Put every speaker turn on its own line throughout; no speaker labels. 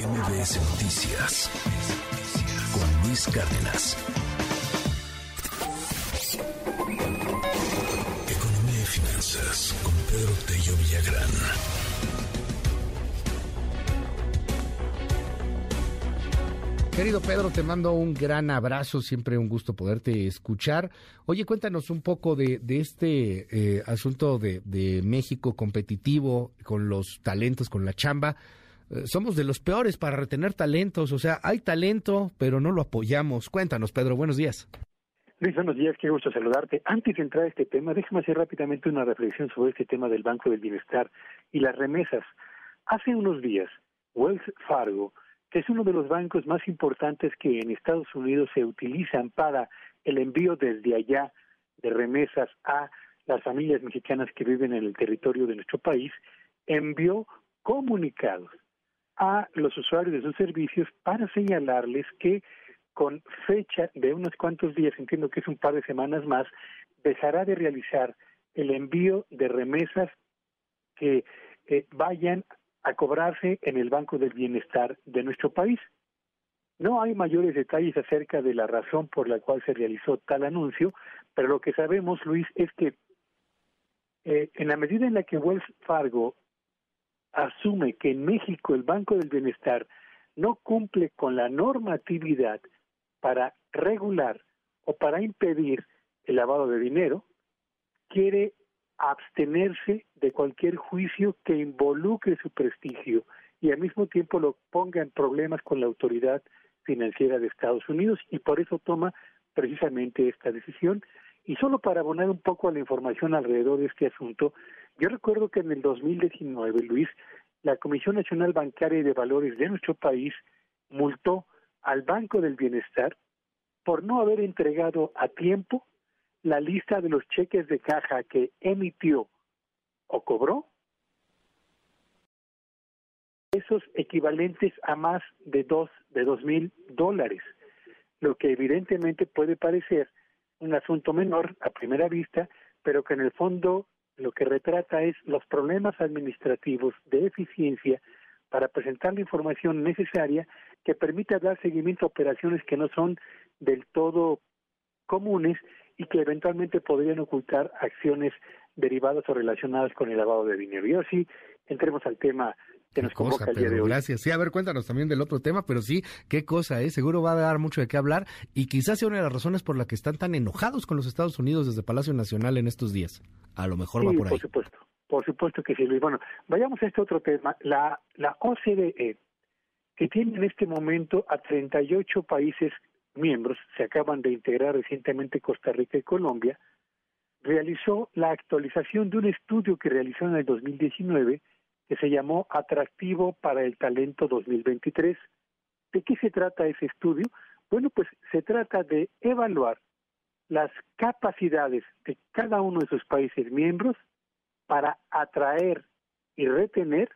MBS Noticias con Luis Cárdenas. Economía y finanzas con Pedro Tello Villagrán.
Querido Pedro, te mando un gran abrazo, siempre un gusto poderte escuchar. Oye, cuéntanos un poco de, este eh, asunto de, de, México competitivo con los talentos, con la chamba. Eh, somos de los peores para retener talentos, o sea, hay talento, pero no lo apoyamos. Cuéntanos, Pedro, buenos días.
Luis, buenos días, qué gusto saludarte. Antes de entrar a este tema, déjame hacer rápidamente una reflexión sobre este tema del Banco del Bienestar y las remesas. Hace unos días, Wells Fargo que es uno de los bancos más importantes que en Estados Unidos se utilizan para el envío desde allá de remesas a las familias mexicanas que viven en el territorio de nuestro país, envió comunicados a los usuarios de sus servicios para señalarles que con fecha de unos cuantos días, entiendo que es un par de semanas más, dejará de realizar el envío de remesas que eh, vayan a cobrarse en el Banco del Bienestar de nuestro país. No hay mayores detalles acerca de la razón por la cual se realizó tal anuncio, pero lo que sabemos, Luis, es que eh, en la medida en la que Wells Fargo asume que en México el Banco del Bienestar no cumple con la normatividad para regular o para impedir el lavado de dinero, quiere abstenerse de cualquier juicio que involucre su prestigio y al mismo tiempo lo ponga en problemas con la autoridad financiera de Estados Unidos y por eso toma precisamente esta decisión. Y solo para abonar un poco a la información alrededor de este asunto, yo recuerdo que en el 2019, Luis, la Comisión Nacional Bancaria y de Valores de nuestro país multó al Banco del Bienestar por no haber entregado a tiempo la lista de los cheques de caja que emitió o cobró, esos equivalentes a más de dos de dos mil dólares, lo que evidentemente puede parecer un asunto menor a primera vista, pero que en el fondo lo que retrata es los problemas administrativos de eficiencia para presentar la información necesaria que permita dar seguimiento a operaciones que no son del todo comunes y que eventualmente podrían ocultar acciones derivadas o relacionadas con el lavado de dinero. Y así entremos al tema que nos convoca el día de hoy.
Gracias. Sí, a ver, cuéntanos también del otro tema, pero sí, qué cosa, ¿eh? Seguro va a dar mucho de qué hablar y quizás sea una de las razones por las que están tan enojados con los Estados Unidos desde Palacio Nacional en estos días. A lo mejor va por ahí.
por supuesto. Por supuesto que sí, Luis. Bueno, vayamos a este otro tema. La, la OCDE, que tiene en este momento a 38 países miembros, se acaban de integrar recientemente Costa Rica y Colombia, realizó la actualización de un estudio que realizó en el 2019 que se llamó Atractivo para el Talento 2023. ¿De qué se trata ese estudio? Bueno, pues se trata de evaluar las capacidades de cada uno de sus países miembros para atraer y retener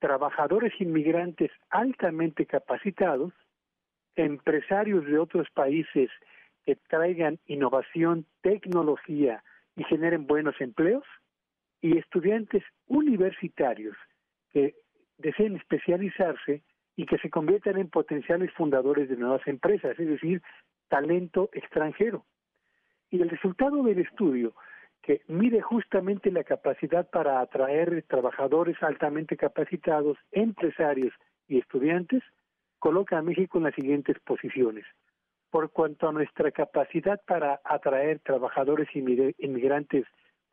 trabajadores inmigrantes altamente capacitados empresarios de otros países que traigan innovación, tecnología y generen buenos empleos, y estudiantes universitarios que deseen especializarse y que se conviertan en potenciales fundadores de nuevas empresas, es decir, talento extranjero. Y el resultado del estudio, que mide justamente la capacidad para atraer trabajadores altamente capacitados, empresarios y estudiantes, coloca a México en las siguientes posiciones. Por cuanto a nuestra capacidad para atraer trabajadores inmigrantes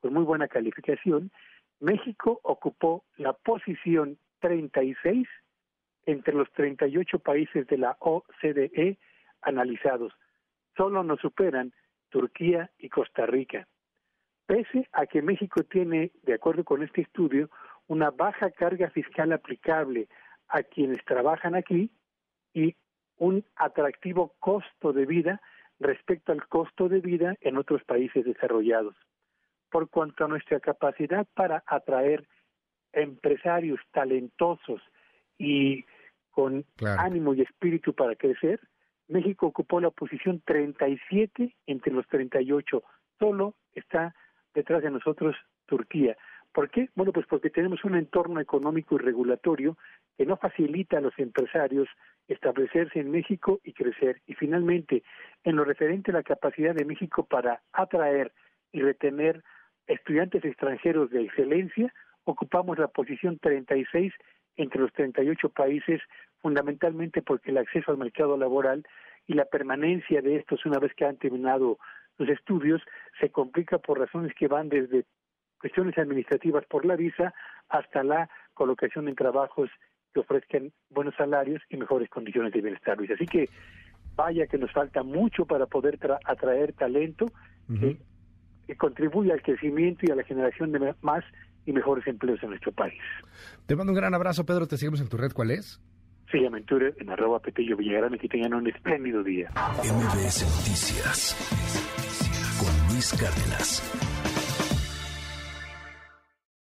con muy buena calificación, México ocupó la posición 36 entre los 38 países de la OCDE analizados. Solo nos superan Turquía y Costa Rica. Pese a que México tiene, de acuerdo con este estudio, una baja carga fiscal aplicable a quienes trabajan aquí, y un atractivo costo de vida respecto al costo de vida en otros países desarrollados. Por cuanto a nuestra capacidad para atraer empresarios talentosos y con ánimo y espíritu para crecer, México ocupó la posición 37 entre los 38. Solo está detrás de nosotros Turquía. ¿Por qué? Bueno, pues porque tenemos un entorno económico y regulatorio que no facilita a los empresarios establecerse en México y crecer. Y finalmente, en lo referente a la capacidad de México para atraer y retener estudiantes extranjeros de excelencia, ocupamos la posición 36 entre los 38 países, fundamentalmente porque el acceso al mercado laboral y la permanencia de estos una vez que han terminado los estudios se complica por razones que van desde cuestiones administrativas por la visa hasta la colocación en trabajos que ofrezcan buenos salarios y mejores condiciones de bienestar. Así que vaya que nos falta mucho para poder atraer talento que, que contribuya al crecimiento y a la generación de más y mejores empleos en nuestro país.
Te mando un gran abrazo, Pedro. Te seguimos en tu red. ¿Cuál es?
Se llama en en arroba Petello Villagrán y que tengan un espléndido día.
MBS Noticias con Luis Cárdenas.